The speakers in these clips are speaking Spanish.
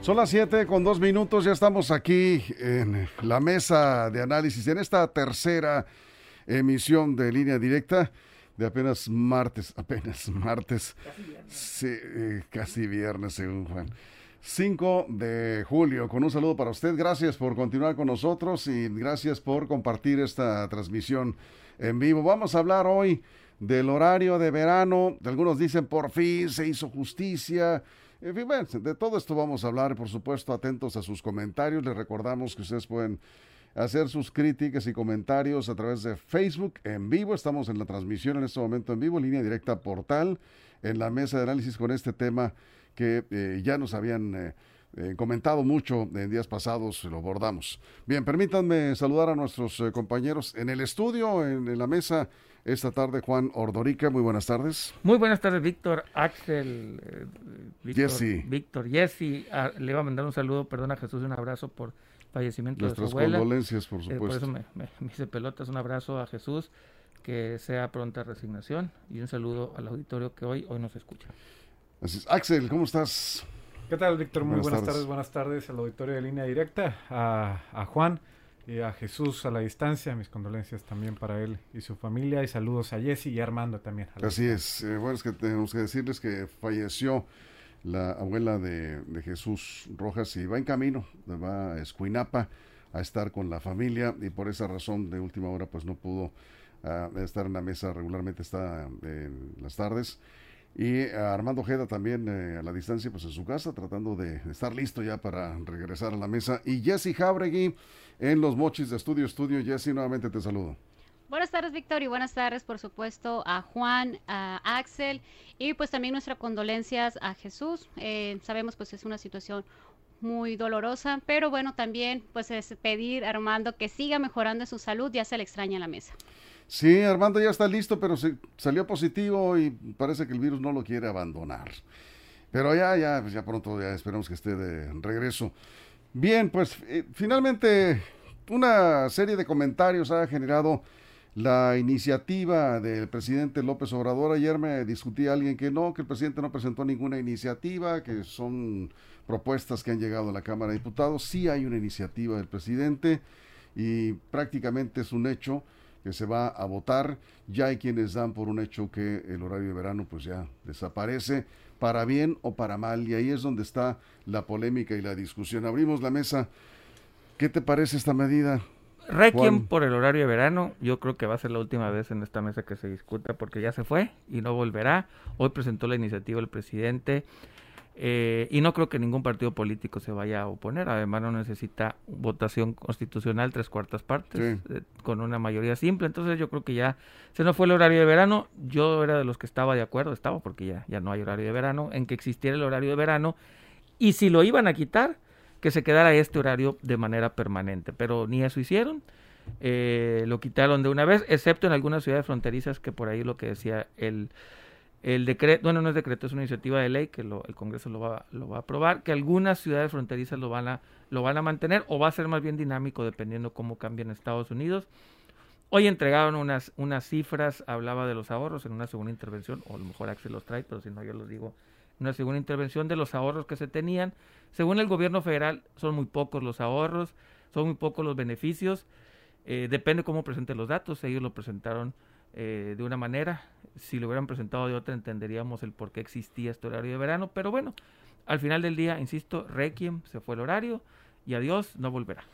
Son las 7 con dos minutos, ya estamos aquí en la mesa de análisis, en esta tercera emisión de línea directa de apenas martes, apenas martes, casi viernes, eh, casi viernes según Juan. 5 de julio, con un saludo para usted, gracias por continuar con nosotros y gracias por compartir esta transmisión en vivo. Vamos a hablar hoy del horario de verano, algunos dicen por fin se hizo justicia, en fin, bueno, de todo esto vamos a hablar, por supuesto, atentos a sus comentarios. Les recordamos que ustedes pueden hacer sus críticas y comentarios a través de Facebook en vivo. Estamos en la transmisión en este momento en vivo, línea directa portal, en la mesa de análisis con este tema que eh, ya nos habían eh, eh, comentado mucho en días pasados, lo abordamos. Bien, permítanme saludar a nuestros compañeros en el estudio, en la mesa esta tarde Juan Ordorica. Muy buenas tardes. Muy buenas tardes, Víctor, Axel, eh, Víctor, Jesse. Víctor, Jesse. Ah, le iba a mandar un saludo, perdón a Jesús, un abrazo por fallecimiento de su abuela. condolencias, por supuesto. Eh, por eso me, hice pelotas, un abrazo a Jesús, que sea pronta resignación y un saludo al auditorio que hoy, hoy nos escucha. Así es. Axel, ¿cómo estás? ¿Qué tal, Víctor? Muy buenas, tardes. buenas tardes al auditorio de línea directa, a, a Juan y a Jesús a la distancia, mis condolencias también para él y su familia y saludos a Jesse y a Armando también. Así es, eh, bueno, es que tenemos que decirles que falleció la abuela de, Jesús Rojas y va en camino, va a Escuinapa a estar con la familia y por esa razón de última hora pues no pudo ah, estar en la mesa, regularmente está en las tardes. Y Armando Ojeda también eh, a la distancia, pues en su casa, tratando de estar listo ya para regresar a la mesa. Y Jesse Jabregui en los mochis de Estudio Estudio. Jesse, nuevamente te saludo. Buenas tardes, Víctor, y buenas tardes, por supuesto, a Juan, a Axel, y pues también nuestras condolencias a Jesús. Eh, sabemos, pues es una situación muy dolorosa, pero bueno, también pues es pedir a Armando que siga mejorando su salud, ya se le extraña la mesa. Sí, Armando ya está listo, pero se, salió positivo y parece que el virus no lo quiere abandonar. Pero ya, ya, pues ya pronto ya esperamos que esté de regreso. Bien, pues eh, finalmente una serie de comentarios ha generado la iniciativa del presidente López Obrador. Ayer me discutía alguien que no, que el presidente no presentó ninguna iniciativa, que son propuestas que han llegado a la Cámara de Diputados. Sí hay una iniciativa del presidente y prácticamente es un hecho que se va a votar. Ya hay quienes dan por un hecho que el horario de verano pues ya desaparece para bien o para mal, y ahí es donde está la polémica y la discusión. Abrimos la mesa. ¿Qué te parece esta medida? Requiem por el horario de verano, yo creo que va a ser la última vez en esta mesa que se discuta porque ya se fue y no volverá. Hoy presentó la iniciativa el presidente. Eh, y no creo que ningún partido político se vaya a oponer. Además, no necesita votación constitucional, tres cuartas partes, eh, con una mayoría simple. Entonces, yo creo que ya se nos fue el horario de verano. Yo era de los que estaba de acuerdo, estaba porque ya, ya no hay horario de verano, en que existiera el horario de verano. Y si lo iban a quitar, que se quedara este horario de manera permanente. Pero ni eso hicieron. Eh, lo quitaron de una vez, excepto en algunas ciudades fronterizas, que por ahí lo que decía el el decreto, bueno, no es decreto, es una iniciativa de ley que el Congreso lo va, lo va a aprobar, que algunas ciudades fronterizas lo van, a, lo van a mantener o va a ser más bien dinámico dependiendo cómo cambien Estados Unidos. Hoy entregaron unas, unas cifras, hablaba de los ahorros en una segunda intervención, o a lo mejor Axel los trae, pero si no yo los digo, una segunda intervención de los ahorros que se tenían. Según el gobierno federal, son muy pocos los ahorros, son muy pocos los beneficios, eh, depende cómo presenten los datos, ellos lo presentaron eh, de una manera. Si lo hubieran presentado de otra, entenderíamos el por qué existía este horario de verano. Pero bueno, al final del día, insisto, Requiem se fue el horario y adiós, no volverá.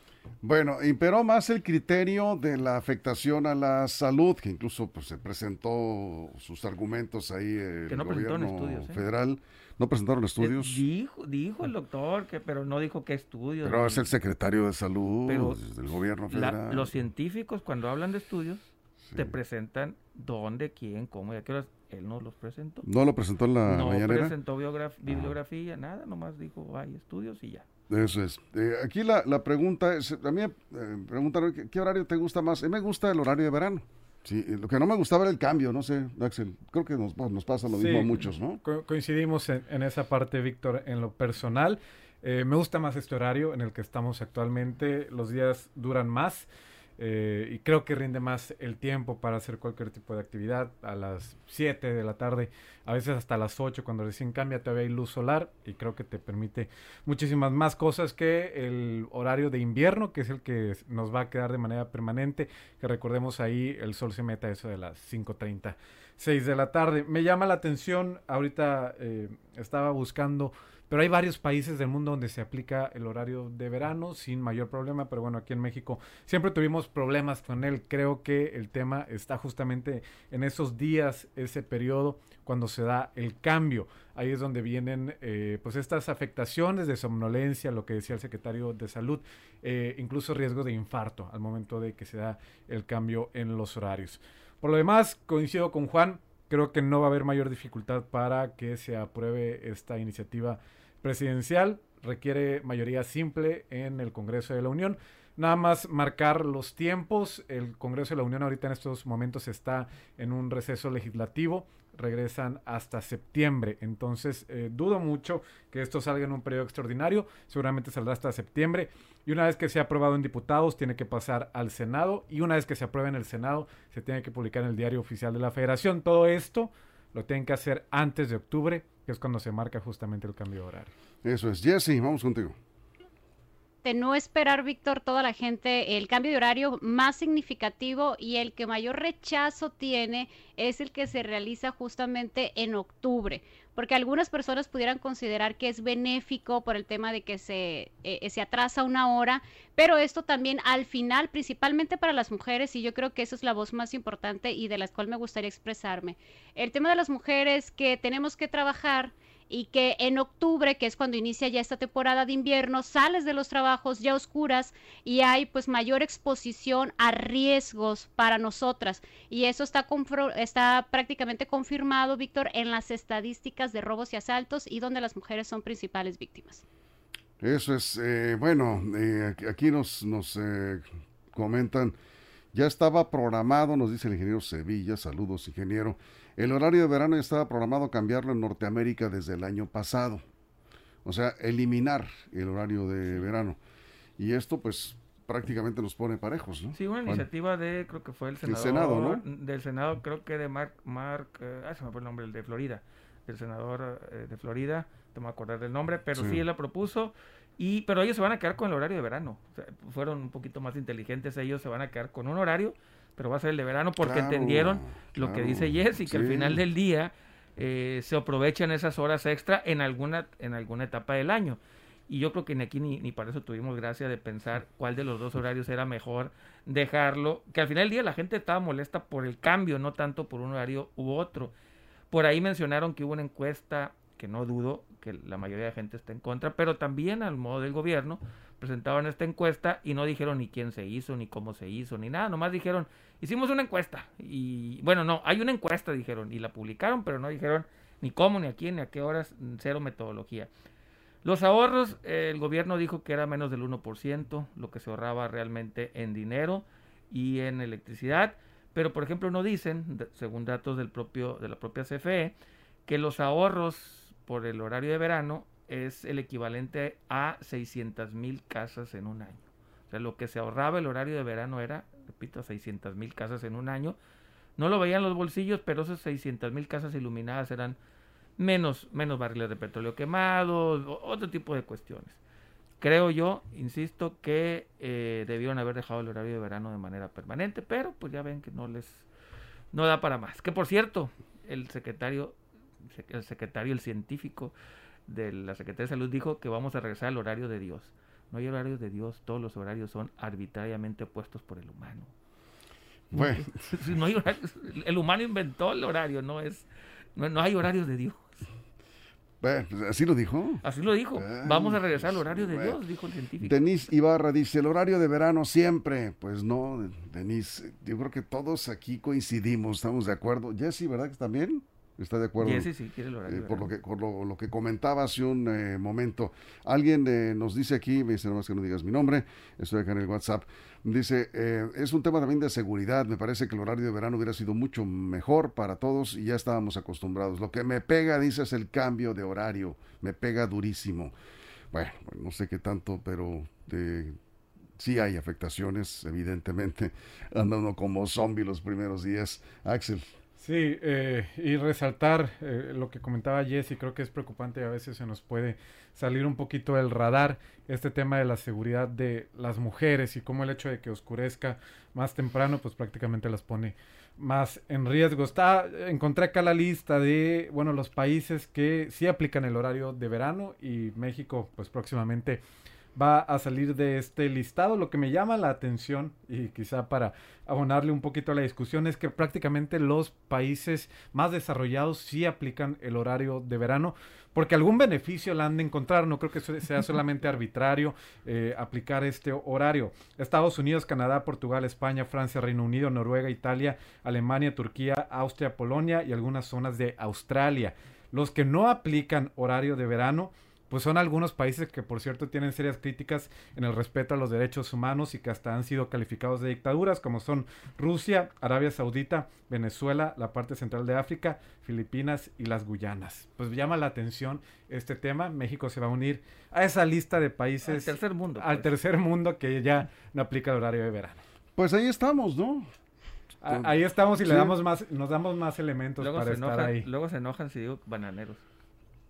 Bueno, imperó más el criterio de la afectación a la salud, que incluso pues, se presentó sus argumentos ahí el no gobierno estudios, ¿eh? federal. ¿No presentaron estudios? Dijo, dijo el doctor, que pero no dijo qué estudios. Pero es el secretario de salud del gobierno federal. los científicos cuando hablan de estudios te presentan dónde, quién, cómo y a qué horas. Él no los presentó. ¿No lo presentó en la no presentó bibliografía, nada, nomás dijo, hay estudios y ya. Eso es. Eh, aquí la, la, pregunta es, a mí me preguntaron, ¿qué, horario te gusta más? A mí me gusta el horario de verano. Sí, lo que no me gustaba era el cambio, no sé, Axel, creo que nos, nos pasa lo mismo a muchos, ¿no? coincidimos en, esa parte, Víctor, en lo personal. Eh, me gusta más este horario en el que estamos actualmente, los días duran más. Eh, y creo que rinde más el tiempo para hacer cualquier tipo de actividad a las 7 de la tarde, a veces hasta las 8 cuando recién cambia todavía hay luz solar y creo que te permite muchísimas más cosas que el horario de invierno, que es el que nos va a quedar de manera permanente, que recordemos ahí el sol se mete a eso de las 5.30, 6 de la tarde. Me llama la atención, ahorita eh, estaba buscando pero hay varios países del mundo donde se aplica el horario de verano sin mayor problema, pero bueno, aquí en México siempre tuvimos problemas con él. Creo que el tema está justamente en esos días, ese periodo, cuando se da el cambio. Ahí es donde vienen eh, pues estas afectaciones de somnolencia, lo que decía el secretario de salud, eh, incluso riesgo de infarto al momento de que se da el cambio en los horarios. Por lo demás, coincido con Juan, creo que no va a haber mayor dificultad para que se apruebe esta iniciativa presidencial requiere mayoría simple en el Congreso de la Unión. Nada más marcar los tiempos. El Congreso de la Unión ahorita en estos momentos está en un receso legislativo. Regresan hasta septiembre. Entonces eh, dudo mucho que esto salga en un periodo extraordinario. Seguramente saldrá hasta septiembre. Y una vez que sea aprobado en diputados, tiene que pasar al Senado. Y una vez que se apruebe en el Senado, se tiene que publicar en el diario oficial de la Federación. Todo esto lo tienen que hacer antes de octubre que es cuando se marca justamente el cambio de horario. Eso es. Jesse, vamos contigo. De no esperar, Víctor, toda la gente, el cambio de horario más significativo y el que mayor rechazo tiene es el que se realiza justamente en octubre, porque algunas personas pudieran considerar que es benéfico por el tema de que se, eh, se atrasa una hora, pero esto también al final, principalmente para las mujeres, y yo creo que esa es la voz más importante y de la cual me gustaría expresarme, el tema de las mujeres que tenemos que trabajar y que en octubre, que es cuando inicia ya esta temporada de invierno, sales de los trabajos ya oscuras y hay pues mayor exposición a riesgos para nosotras. Y eso está, está prácticamente confirmado, Víctor, en las estadísticas de robos y asaltos y donde las mujeres son principales víctimas. Eso es, eh, bueno, eh, aquí nos, nos eh, comentan, ya estaba programado, nos dice el ingeniero Sevilla, saludos ingeniero, el horario de verano ya estaba programado cambiarlo en Norteamérica desde el año pasado. O sea, eliminar el horario de verano. Y esto pues prácticamente nos pone parejos, ¿no? Sí, una iniciativa de, creo que fue el senador. Senado, ¿no? Del Senado, creo que de Mark, Mark eh, ah, se me fue el nombre, el de Florida. El senador eh, de Florida, no me acordar del nombre, pero sí. él la propuso. Y, pero ellos se van a quedar con el horario de verano. fueron un poquito más inteligentes, ellos se van a quedar con un horario pero va a ser el de verano porque entendieron lo que dice Jesse, que al final del día eh, se aprovechan esas horas extra en alguna, en alguna etapa del año. Y yo creo que ni aquí ni, ni para eso tuvimos gracia de pensar cuál de los dos horarios era mejor dejarlo, que al final del día la gente estaba molesta por el cambio, no tanto por un horario u otro. Por ahí mencionaron que hubo una encuesta, que no dudo que la mayoría de gente esté en contra, pero también al modo del gobierno presentaron esta encuesta y no dijeron ni quién se hizo, ni cómo se hizo, ni nada, nomás dijeron Hicimos una encuesta y bueno, no, hay una encuesta, dijeron, y la publicaron, pero no dijeron ni cómo, ni a quién, ni a qué horas, cero metodología. Los ahorros, el gobierno dijo que era menos del 1%, lo que se ahorraba realmente en dinero y en electricidad, pero por ejemplo no dicen, según datos del propio, de la propia CFE, que los ahorros por el horario de verano es el equivalente a 600 mil casas en un año. O sea, lo que se ahorraba el horario de verano era repito, 600 mil casas en un año. No lo veían los bolsillos, pero esas 600 mil casas iluminadas eran menos, menos barriles de petróleo quemados, otro tipo de cuestiones. Creo yo, insisto, que eh, debieron haber dejado el horario de verano de manera permanente, pero pues ya ven que no les no da para más. Que por cierto, el secretario, el secretario, el científico de la Secretaría de Salud dijo que vamos a regresar al horario de Dios. No hay horarios de Dios, todos los horarios son arbitrariamente puestos por el humano. Bueno. el humano inventó el horario, no es, no, hay horarios de Dios. Bueno, así lo dijo. Así lo dijo. Vamos a regresar al horario de Dios, dijo el científico. Denise Ibarra dice, el horario de verano siempre. Pues no, Denise, yo creo que todos aquí coincidimos, estamos de acuerdo. Jesse, ¿verdad que también? ¿Está de acuerdo? Sí, sí, quiere el horario. Eh, por, lo que, por lo, que comentaba hace un eh, momento. Alguien eh, nos dice aquí, me dice nada más que no digas mi nombre, estoy acá en el WhatsApp, dice, es un tema también de seguridad, me parece que el horario de verano hubiera sido mucho mejor para todos y ya estábamos acostumbrados. Lo que me pega, dice, es el cambio de horario, me pega durísimo. Bueno, no sé qué tanto, pero sí hay afectaciones, evidentemente, andando como zombie los primeros días. Axel. Sí, eh, y resaltar eh, lo que comentaba Jesse, creo que es preocupante, a veces se nos puede salir un poquito del radar este tema de la seguridad de las mujeres y cómo el hecho de que oscurezca más temprano, pues prácticamente las pone más en riesgo. Está, encontré acá la lista de, bueno, los países que sí aplican el horario de verano y México, pues próximamente va a salir de este listado. Lo que me llama la atención y quizá para abonarle un poquito a la discusión es que prácticamente los países más desarrollados sí aplican el horario de verano porque algún beneficio la han de encontrar. No creo que sea solamente arbitrario eh, aplicar este horario. Estados Unidos, Canadá, Portugal, España, Francia, Reino Unido, Noruega, Italia, Alemania, Turquía, Austria, Polonia y algunas zonas de Australia. Los que no aplican horario de verano pues son algunos países que por cierto tienen serias críticas en el respeto a los derechos humanos y que hasta han sido calificados de dictaduras, como son Rusia, Arabia Saudita, Venezuela, la parte central de África, Filipinas y las Guyanas. Pues llama la atención este tema. México se va a unir a esa lista de países. Al tercer mundo. Al pues. tercer mundo que ya no aplica el horario de verano. Pues ahí estamos, ¿no? ahí estamos y le damos más, nos damos más elementos para estar ahí. Luego se enojan si digo bananeros.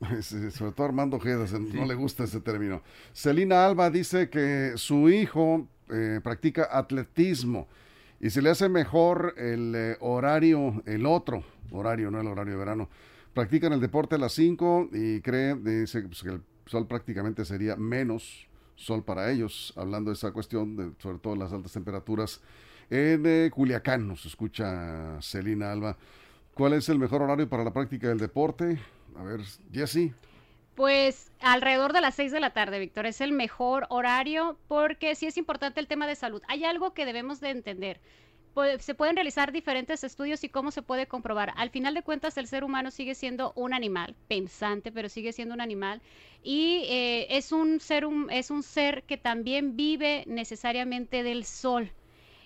sobre todo Armando Ojeda, no le gusta ese término. Celina Alba dice que su hijo eh, practica atletismo y se le hace mejor el eh, horario, el otro horario, no el horario de verano. Practican el deporte a las 5 y cree dice, pues, que el sol prácticamente sería menos sol para ellos, hablando de esa cuestión, de, sobre todo las altas temperaturas. En eh, Culiacán nos escucha Celina Alba. ¿Cuál es el mejor horario para la práctica del deporte? A ver, Jessy. Pues alrededor de las 6 de la tarde, Víctor, es el mejor horario porque sí es importante el tema de salud. Hay algo que debemos de entender. Se pueden realizar diferentes estudios y cómo se puede comprobar. Al final de cuentas, el ser humano sigue siendo un animal pensante, pero sigue siendo un animal y eh, es un ser es un ser que también vive necesariamente del sol.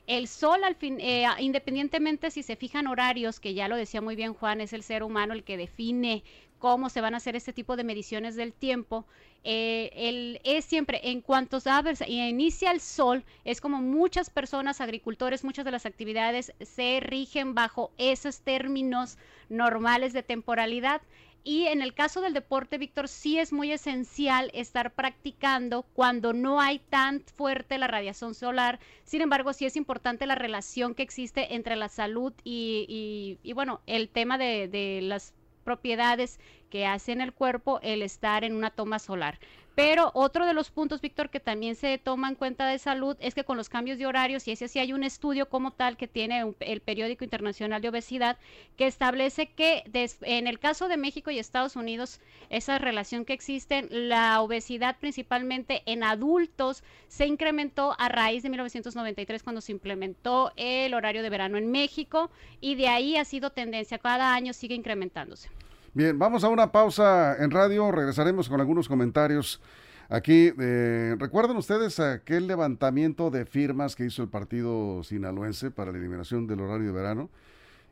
El sol, al fin, eh, independientemente si se fijan horarios, que ya lo decía muy bien Juan, es el ser humano el que define cómo se van a hacer este tipo de mediciones del tiempo. Eh, es siempre, en cuanto inicia el sol, es como muchas personas, agricultores, muchas de las actividades se rigen bajo esos términos normales de temporalidad. Y en el caso del deporte, Víctor, sí es muy esencial estar practicando cuando no hay tan fuerte la radiación solar. Sin embargo, sí es importante la relación que existe entre la salud y, bueno, el tema de, de las propiedades que hace en el cuerpo el estar en una toma solar. Pero otro de los puntos, Víctor, que también se toma en cuenta de salud es que con los cambios de horarios, y ese sí hay un estudio como tal que tiene el Periódico Internacional de Obesidad, que establece que en el caso de México y Estados Unidos, esa relación que existe, la obesidad principalmente en adultos se incrementó a raíz de 1993 cuando se implementó el horario de verano en México y de ahí ha sido tendencia, cada año sigue incrementándose. Bien, vamos a una pausa en radio, regresaremos con algunos comentarios. Aquí, eh, ¿recuerdan ustedes aquel levantamiento de firmas que hizo el partido sinaloense para la eliminación del horario de verano?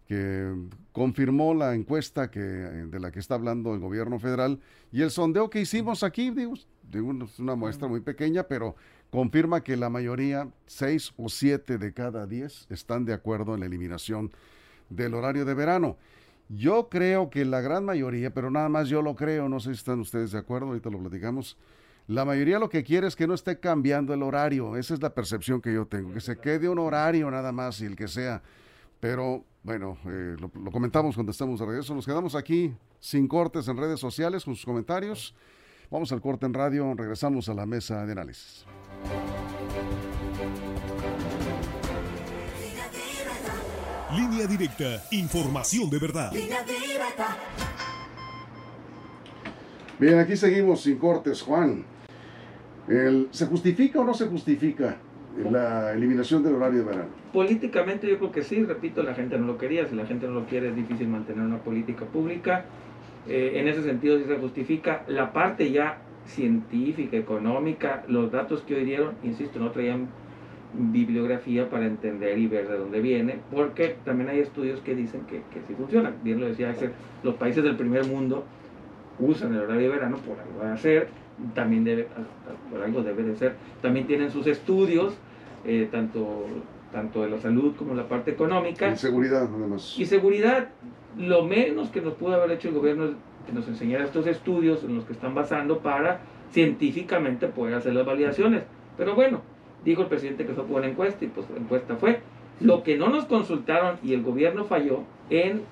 que confirmó la encuesta que, de la que está hablando el gobierno federal y el sondeo que hicimos aquí, digo, es una muestra muy pequeña, pero confirma que la mayoría, seis o siete de cada diez, están de acuerdo en la eliminación del horario de verano. Yo creo que la gran mayoría, pero nada más yo lo creo, no sé si están ustedes de acuerdo, ahorita lo platicamos. La mayoría lo que quiere es que no esté cambiando el horario, esa es la percepción que yo tengo, que se quede un horario nada más y el que sea. Pero bueno, eh, lo, lo, comentamos cuando estamos de regreso. Nos quedamos aquí sin cortes en redes sociales con sus comentarios. Vamos al corte en radio, regresamos a la mesa de análisis. Línea directa, información de verdad. Bien, aquí seguimos sin cortes, Juan. ¿Se justifica o no se justifica la eliminación del horario de verano? Políticamente yo creo que sí, repito, la gente no lo quería, si la gente no lo quiere es difícil mantener una política pública. Eh, en ese sentido sí se justifica. La parte ya científica, económica, los datos que hoy dieron, insisto, no traían bibliografía para entender y ver de dónde viene, porque también hay estudios que dicen que, que sí funcionan. Bien lo decía Axel, los países del primer mundo usan el horario de verano por algo de hacer, también debe, por algo debe de ser. También tienen sus estudios, eh, tanto, tanto de la salud como la parte económica. Y seguridad, además. Y seguridad, lo menos que nos pudo haber hecho el gobierno es que nos enseñara estos estudios en los que están basando para científicamente poder hacer las validaciones. Pero bueno, dijo el presidente que fue por una encuesta y pues la encuesta fue. Lo que no nos consultaron y el gobierno falló en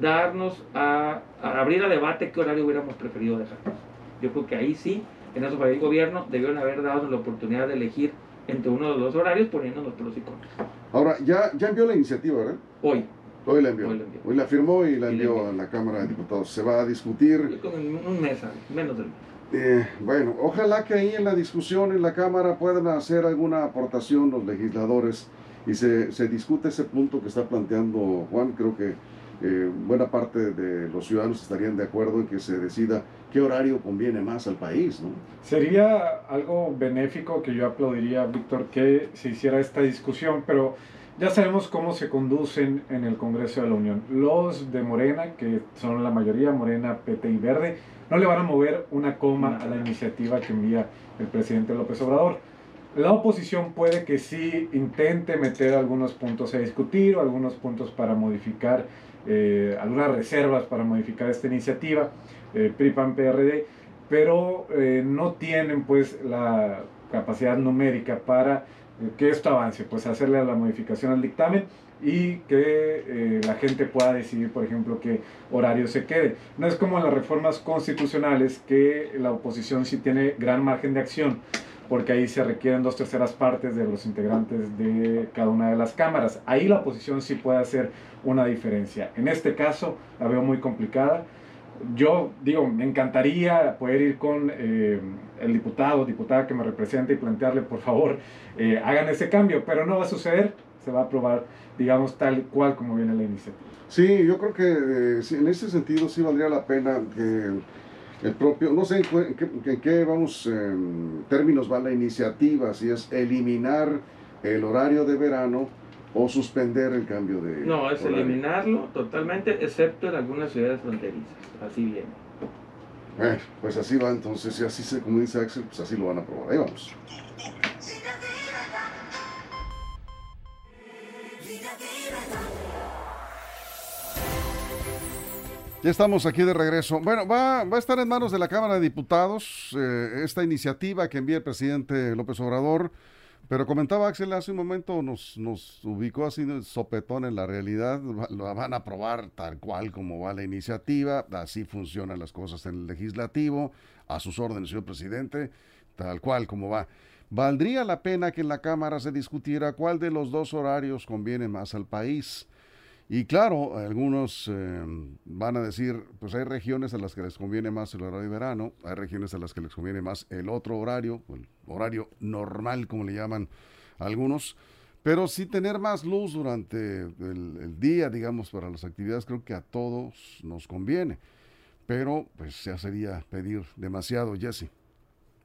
darnos a, abrir a debate qué horario hubiéramos preferido dejarnos. Yo creo que ahí sí, en eso para el gobierno debieron haber dado la oportunidad de elegir entre uno de los dos horarios poniendo los pros y contras. Ahora, ya, ya envió la iniciativa, ¿verdad? Hoy. Hoy la envió. Hoy la, firmó y la envió a la Cámara de Diputados. Se va a discutir. En un mes, menos del mes. Eh, bueno, ojalá que ahí en la discusión en la Cámara puedan hacer alguna aportación los legisladores y se, se discute ese punto que está planteando Juan. Creo que eh, buena parte de los ciudadanos estarían de acuerdo en que se decida qué horario conviene más al país. Sería algo benéfico que yo aplaudiría, Víctor, que se hiciera esta discusión, pero ya sabemos cómo se conducen en el Congreso de la Unión. Los de Morena, que son la mayoría, Morena, PT y Verde, no le van a mover una coma a la iniciativa que envía el presidente López Obrador. La oposición puede que sí intente meter algunos puntos a discutir o algunos puntos para modificar eh, algunas reservas para modificar esta iniciativa, eh, PRIPAN PRD, pero eh, no tienen pues la capacidad numérica para que esto avance, pues hacerle la modificación al dictamen y que la gente pueda decidir, por ejemplo, qué horario se quede. No es como en las reformas constitucionales que la oposición sí tiene gran margen de acción porque ahí se requieren dos terceras partes de los integrantes de cada una de las cámaras. Ahí la oposición sí puede hacer una diferencia. En este caso la veo muy complicada. Yo digo, me encantaría poder ir con eh, el diputado, diputada que me representa y plantearle, por favor, eh, hagan ese cambio, pero no va a suceder, se va a aprobar, digamos, tal cual como viene la iniciativa. Sí, yo creo que eh, en ese sentido sí valdría la pena que el propio, no sé en qué, vamos, en términos va la iniciativa, si es eliminar el horario de verano o suspender el cambio de... No, es eliminarlo totalmente, excepto en algunas ciudades fronterizas, así viene. Bueno, pues así va entonces, y así se, como dice Axel, pues así lo van a probar. Ahí vamos. Ya estamos aquí de regreso. Bueno, va, va, a estar en manos de la Cámara de Diputados eh, esta iniciativa que envía el presidente López Obrador, pero comentaba Axel hace un momento, nos, nos ubicó así de sopetón en la realidad, lo van a aprobar tal cual como va la iniciativa, así funcionan las cosas en el legislativo, a sus órdenes, señor presidente, tal cual como va. ¿Valdría la pena que en la Cámara se discutiera cuál de los dos horarios conviene más al país? Y claro, algunos eh, van a decir, pues hay regiones a las que les conviene más el horario de verano, hay regiones a las que les conviene más el otro horario, el horario normal, como le llaman algunos, pero sí tener más luz durante el, día, digamos, para las actividades, creo que a todos nos conviene. Pero, pues ya sería pedir demasiado, Jesse.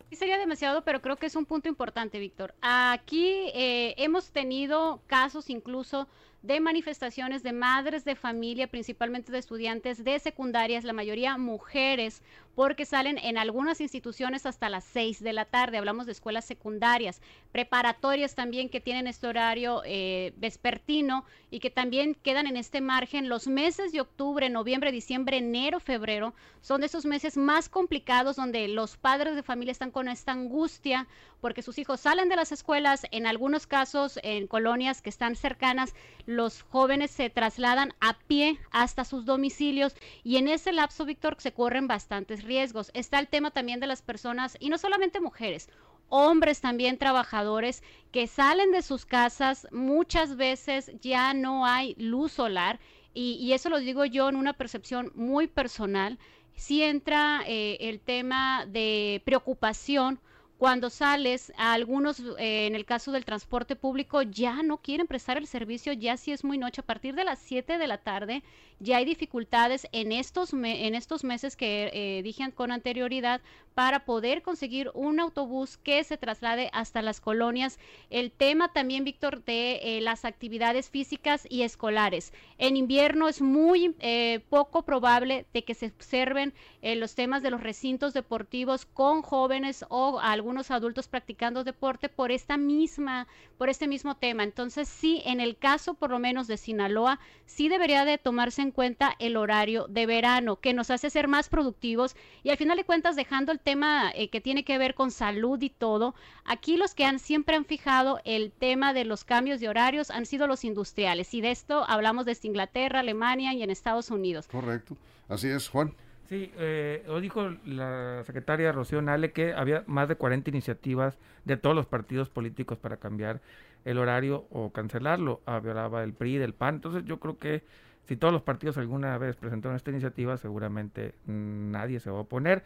Sí, sería demasiado, pero creo que es un punto importante, Víctor. Aquí eh, hemos tenido casos incluso de manifestaciones de madres de familia, principalmente de estudiantes de secundarias, la mayoría mujeres, porque salen en algunas instituciones hasta las 6 de la tarde. Hablamos de escuelas secundarias, preparatorias también que tienen este horario eh, vespertino y que también quedan en este margen. Los meses de octubre, noviembre, diciembre, enero, febrero son de esos meses más complicados donde los padres de familia están con esta angustia porque sus hijos salen de las escuelas, en algunos casos en colonias que están cercanas, los jóvenes se trasladan a pie hasta sus domicilios y en ese lapso, Víctor, se corren bastantes riesgos. Está el tema también de las personas, y no solamente mujeres, hombres también trabajadores que salen de sus casas, muchas veces ya no hay luz solar y, eso lo digo yo en una percepción muy personal. Si entra eh, el tema de preocupación cuando sales, a algunos, eh, en el caso del transporte público, ya no quieren prestar el servicio, ya si es muy noche, a partir de las 7 de la tarde, ya hay dificultades en estos, en estos meses que eh, dije con anterioridad para poder conseguir un autobús que se traslade hasta las colonias. El tema también, Víctor, de eh, las actividades físicas y escolares. En invierno es muy eh, poco probable de que se observen los temas de los recintos deportivos con jóvenes o algunos adultos practicando deporte por esta misma, por este mismo tema. Entonces, sí, en el caso por lo menos de Sinaloa, sí debería de tomarse en cuenta el horario de verano, que nos hace ser más productivos y al final de cuentas dejando el tema eh, que tiene que ver con salud y todo, aquí los que han siempre han fijado el tema de los cambios de horarios han sido los industriales y de esto hablamos desde Inglaterra, Alemania y en Estados Unidos. Correcto, así es, Juan. Sí, eh, lo dijo la secretaria Rocío Nale que había más de 40 iniciativas de todos los partidos políticos para cambiar el horario o cancelarlo. Hablaba del PRI, del PAN. Entonces yo creo que si todos los partidos alguna vez presentaron esta iniciativa, seguramente nadie se va a oponer.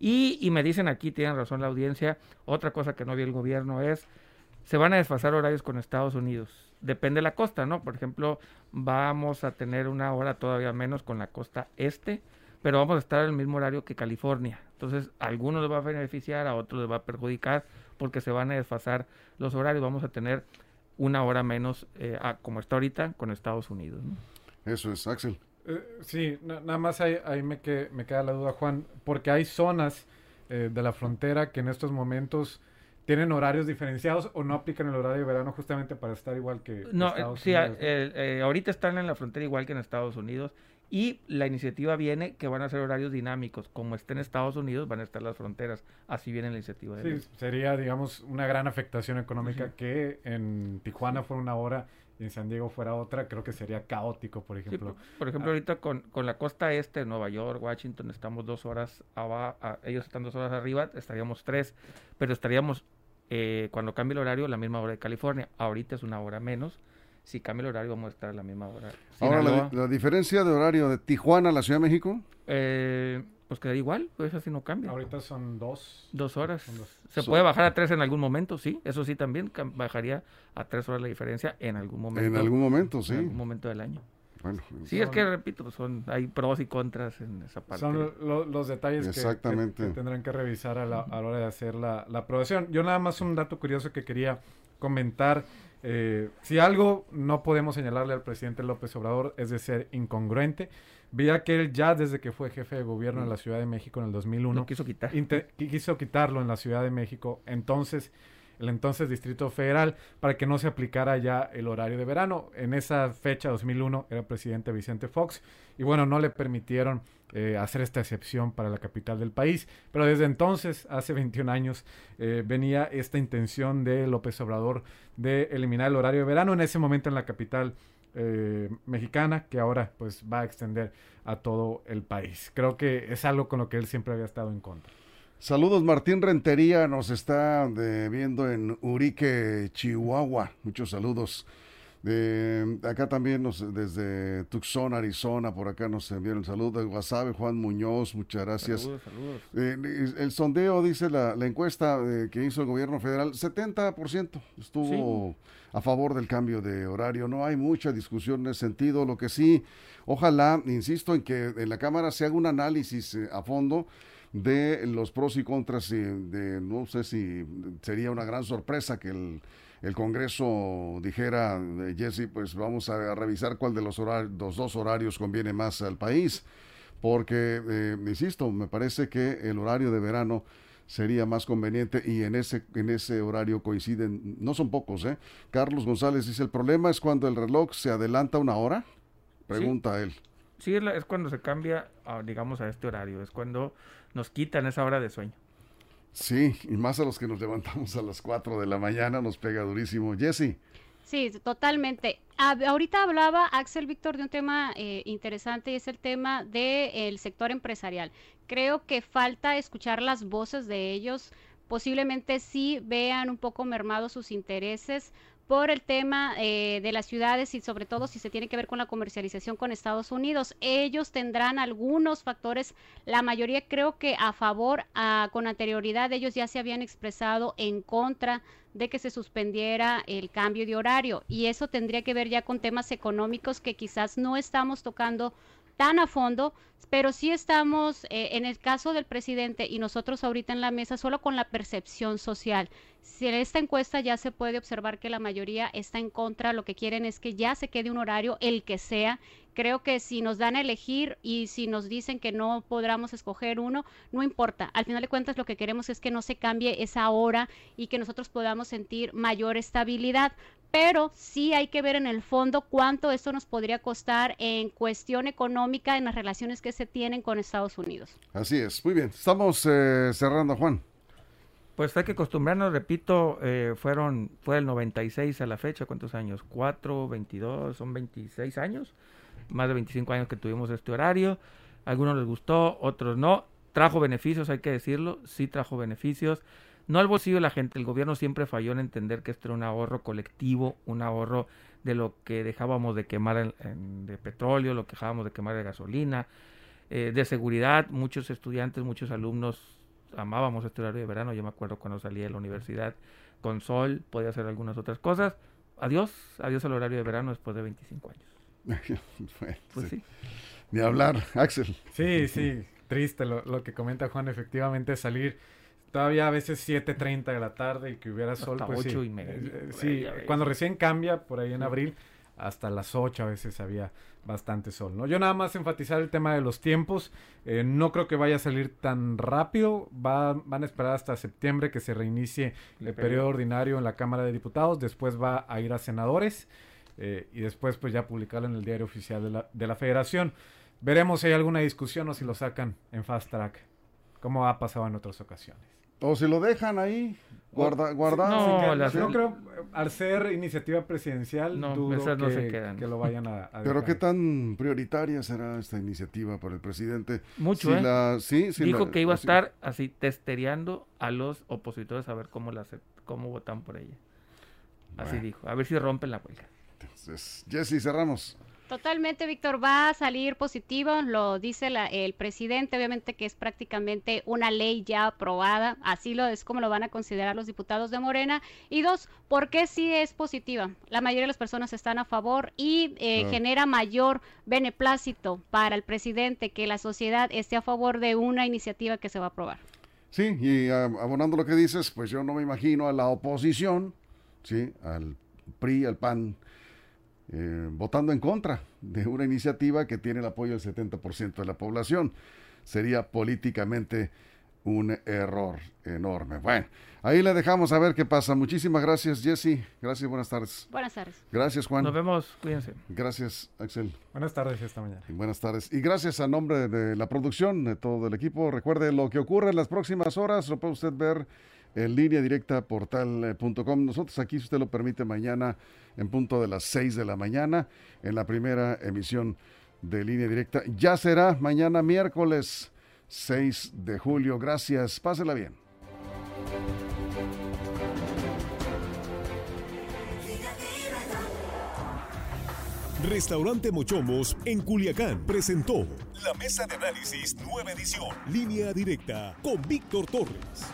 Y, y me dicen aquí, tienen razón la audiencia, otra cosa que no vio el gobierno es, se van a desfasar horarios con Estados Unidos. Depende de la costa, ¿no? Por ejemplo, vamos a tener una hora todavía menos con la costa este, pero vamos a estar en el mismo horario que California. Entonces, a algunos les va a beneficiar, a otros les va a perjudicar, porque se van a desfasar los horarios. Vamos a tener una hora menos, eh, como está ahorita, con Estados Unidos. ¿no? Eso es, Axel. Eh, sí, nada más ahí, ahí me, que, me queda la duda, Juan, porque hay zonas eh, de la frontera que en estos momentos tienen horarios diferenciados o no aplican el horario de verano justamente para estar igual que no, Estados sí, Unidos. Eh, ahorita están en la frontera igual que en Estados Unidos y la iniciativa viene que van a ser horarios dinámicos. Como está en Estados Unidos, van a estar las fronteras. Así viene la iniciativa. De sí, sería, digamos, una gran afectación económica que en Tijuana fuera una hora y en San Diego fuera otra, creo que sería caótico, por ejemplo. por, ejemplo, ah. ahorita con, con, la costa este, Nueva York, Washington, estamos dos horas abajo, ellos están dos horas arriba, estaríamos tres, pero estaríamos, eh, cuando cambie el horario, la misma hora de California. Ahorita es una hora menos. Si cambia el horario, vamos a estar a la misma hora. Ahora, la, la, diferencia de horario de Tijuana a la Ciudad de México? Eh, pues queda igual, pues así no cambia. Ahorita son dos. Dos horas. Se puede bajar a tres en algún momento, sí. Eso sí también bajaría a tres horas la diferencia en algún momento. En algún momento, sí. En algún momento del año. Bueno, sí, es que repito, son hay pros y contras en esa parte. Son los detalles que, tendrán que revisar a la, hora de hacer la, la, aprobación. Yo nada más un dato curioso que quería comentar. Eh, si algo no podemos señalarle al presidente López Obrador es de ser incongruente. Veía que él ya desde que fue jefe de gobierno en la Ciudad de México en el 2001 quiso quitar. quiso quitarlo en la Ciudad de México, entonces el entonces Distrito Federal para que no se aplicara ya el horario de verano. En esa fecha 2001 era presidente Vicente Fox y bueno, no le permitieron eh, hacer esta excepción para la capital del país. Pero desde entonces, hace 21 años, eh, venía esta intención de López Obrador de eliminar el horario de verano. En ese momento en la capital eh, mexicana que ahora pues va a extender a todo el país. Creo que es algo con lo que él siempre había estado en contra. Saludos, Martín Rentería nos está viendo en Urique, Chihuahua. Muchos saludos. De, acá también nos, desde Tucson, Arizona, por acá nos enviaron un saludo. De Guasave, Juan Muñoz, muchas gracias. Saludos, saludos. Eh, el sondeo, dice la, la encuesta eh, que hizo el gobierno federal, 70% estuvo a favor del cambio de horario. No hay mucha discusión en ese sentido. Lo que sí, ojalá, insisto, en que en la Cámara se haga un análisis eh, a fondo de los pros y contras. de, no sé si sería una gran sorpresa que el el Congreso dijera, eh, Jesse, pues vamos a revisar cuál de los, horarios, los dos horarios conviene más al país, porque, eh, insisto, me parece que el horario de verano sería más conveniente y en ese, en ese horario coinciden, no son pocos, ¿eh? Carlos González dice, el problema es cuando el reloj se adelanta una hora, pregunta él. Sí, es, es cuando se cambia, digamos, a este horario, es cuando nos quitan esa hora de sueño. Sí, y más a los que nos levantamos a las 4 de la mañana nos pega durísimo. Jesse. Sí, totalmente. ahorita hablaba Axel Víctor de un tema eh, interesante y es el tema del sector empresarial. Creo que falta escuchar las voces de ellos. Posiblemente sí vean un poco mermados sus intereses por el tema eh, de las ciudades y sobre todo si se tiene que ver con la comercialización con Estados Unidos. Ellos tendrán algunos factores, la mayoría creo que a favor, con anterioridad ellos ya se habían expresado en contra de que se suspendiera el cambio de horario y eso tendría que ver ya con temas económicos que quizás no estamos tocando tan a fondo, pero sí estamos, eh, en el caso del presidente y nosotros ahorita en la mesa, solo con la percepción social. Si en esta encuesta ya se puede observar que la mayoría está en contra, lo que quieren es que ya se quede un horario, el que sea. Creo que si nos dan a elegir y si nos dicen que no podamos escoger uno, no importa. Al final de cuentas lo que queremos es que no se cambie esa hora y que nosotros podamos sentir mayor estabilidad pero sí hay que ver en el fondo cuánto esto nos podría costar en cuestión económica en las relaciones que se tienen con Estados Unidos. Así es, muy bien. Estamos eh, cerrando, Juan. Pues hay que acostumbrarnos, repito, eh, fueron, fue el 96 a la fecha, ¿cuántos años? 4, 22, son 26 años, más de 25 años que tuvimos este horario. algunos les gustó, otros no. Trajo beneficios, hay que decirlo, sí trajo beneficios no al bolsillo de la gente. El gobierno siempre falló en entender que esto era un ahorro colectivo, un ahorro de lo que dejábamos de quemar de petróleo, lo que dejábamos de quemar de gasolina, eh, de seguridad. Muchos estudiantes, muchos alumnos amábamos este horario de verano. Yo me acuerdo cuando salí de la universidad con sol, podía hacer algunas otras cosas. Adiós, adiós al horario de verano después de 25 años. pues sí. Ni hablar, Axel. Sí, sí, triste lo, lo que comenta Juan, efectivamente salir todavía a veces 7.30 de la tarde y que hubiera sol, pues sí. Y media, eh, sí, cuando recién cambia, por ahí en abril, hasta las 8 a veces había bastante sol, ¿no? Yo nada más enfatizar el tema de los tiempos, eh, no creo que vaya a salir tan rápido, Va, van a esperar hasta septiembre que se reinicie el periodo ordinario en la Cámara de Diputados, después va a ir a senadores eh, y después pues ya publicarlo en el diario oficial de la, de la Federación. Veremos si hay alguna discusión o si lo sacan en fast track, como ha pasado en otras ocasiones. O si lo dejan ahí, guarda, guardado. No, no creo, al ser iniciativa presidencial, no, dudo que, se quedan. que, lo vayan a, Pero qué tan prioritaria será esta iniciativa por el presidente. Mucho, ¿eh? sí, Dijo que iba a estar así testereando a los opositores a ver cómo, la, cómo votan por ella. Así dijo, a ver si rompen la huelga. Entonces, Jesse, cerramos. Totalmente, Víctor, va a salir positivo, lo dice el presidente, obviamente que es prácticamente una ley ya aprobada, así lo es como lo van a considerar los diputados de Morena. Y dos, ¿por qué sí es positiva? La mayoría de las personas están a favor y eh, genera mayor beneplácito para el presidente que la sociedad esté a favor de una iniciativa que se va a aprobar. Sí, y abonando lo que dices, pues yo no me imagino a la oposición, sí, al PRI, al PAN, eh, votando en contra de una iniciativa que tiene el apoyo del 70% de la población. Sería políticamente un error enorme. Bueno, ahí le dejamos a ver qué pasa. Muchísimas gracias, Jesse. Gracias, buenas tardes. Buenas tardes. Gracias, Juan. Nos vemos, cuídense. Gracias, Axel. Buenas tardes esta mañana. buenas tardes. Y gracias a nombre de la producción, de todo el equipo. Recuerde lo que ocurre en las próximas horas, lo puede usted ver en línea directa portal.com. Nosotros aquí, si usted lo permite, mañana en punto de las 6 de la mañana, en la primera emisión de línea directa. Ya será mañana miércoles 6 de julio. Gracias, pásela bien. Restaurante Mochomos en Culiacán presentó la mesa de análisis nueva edición, línea directa con Víctor Torres.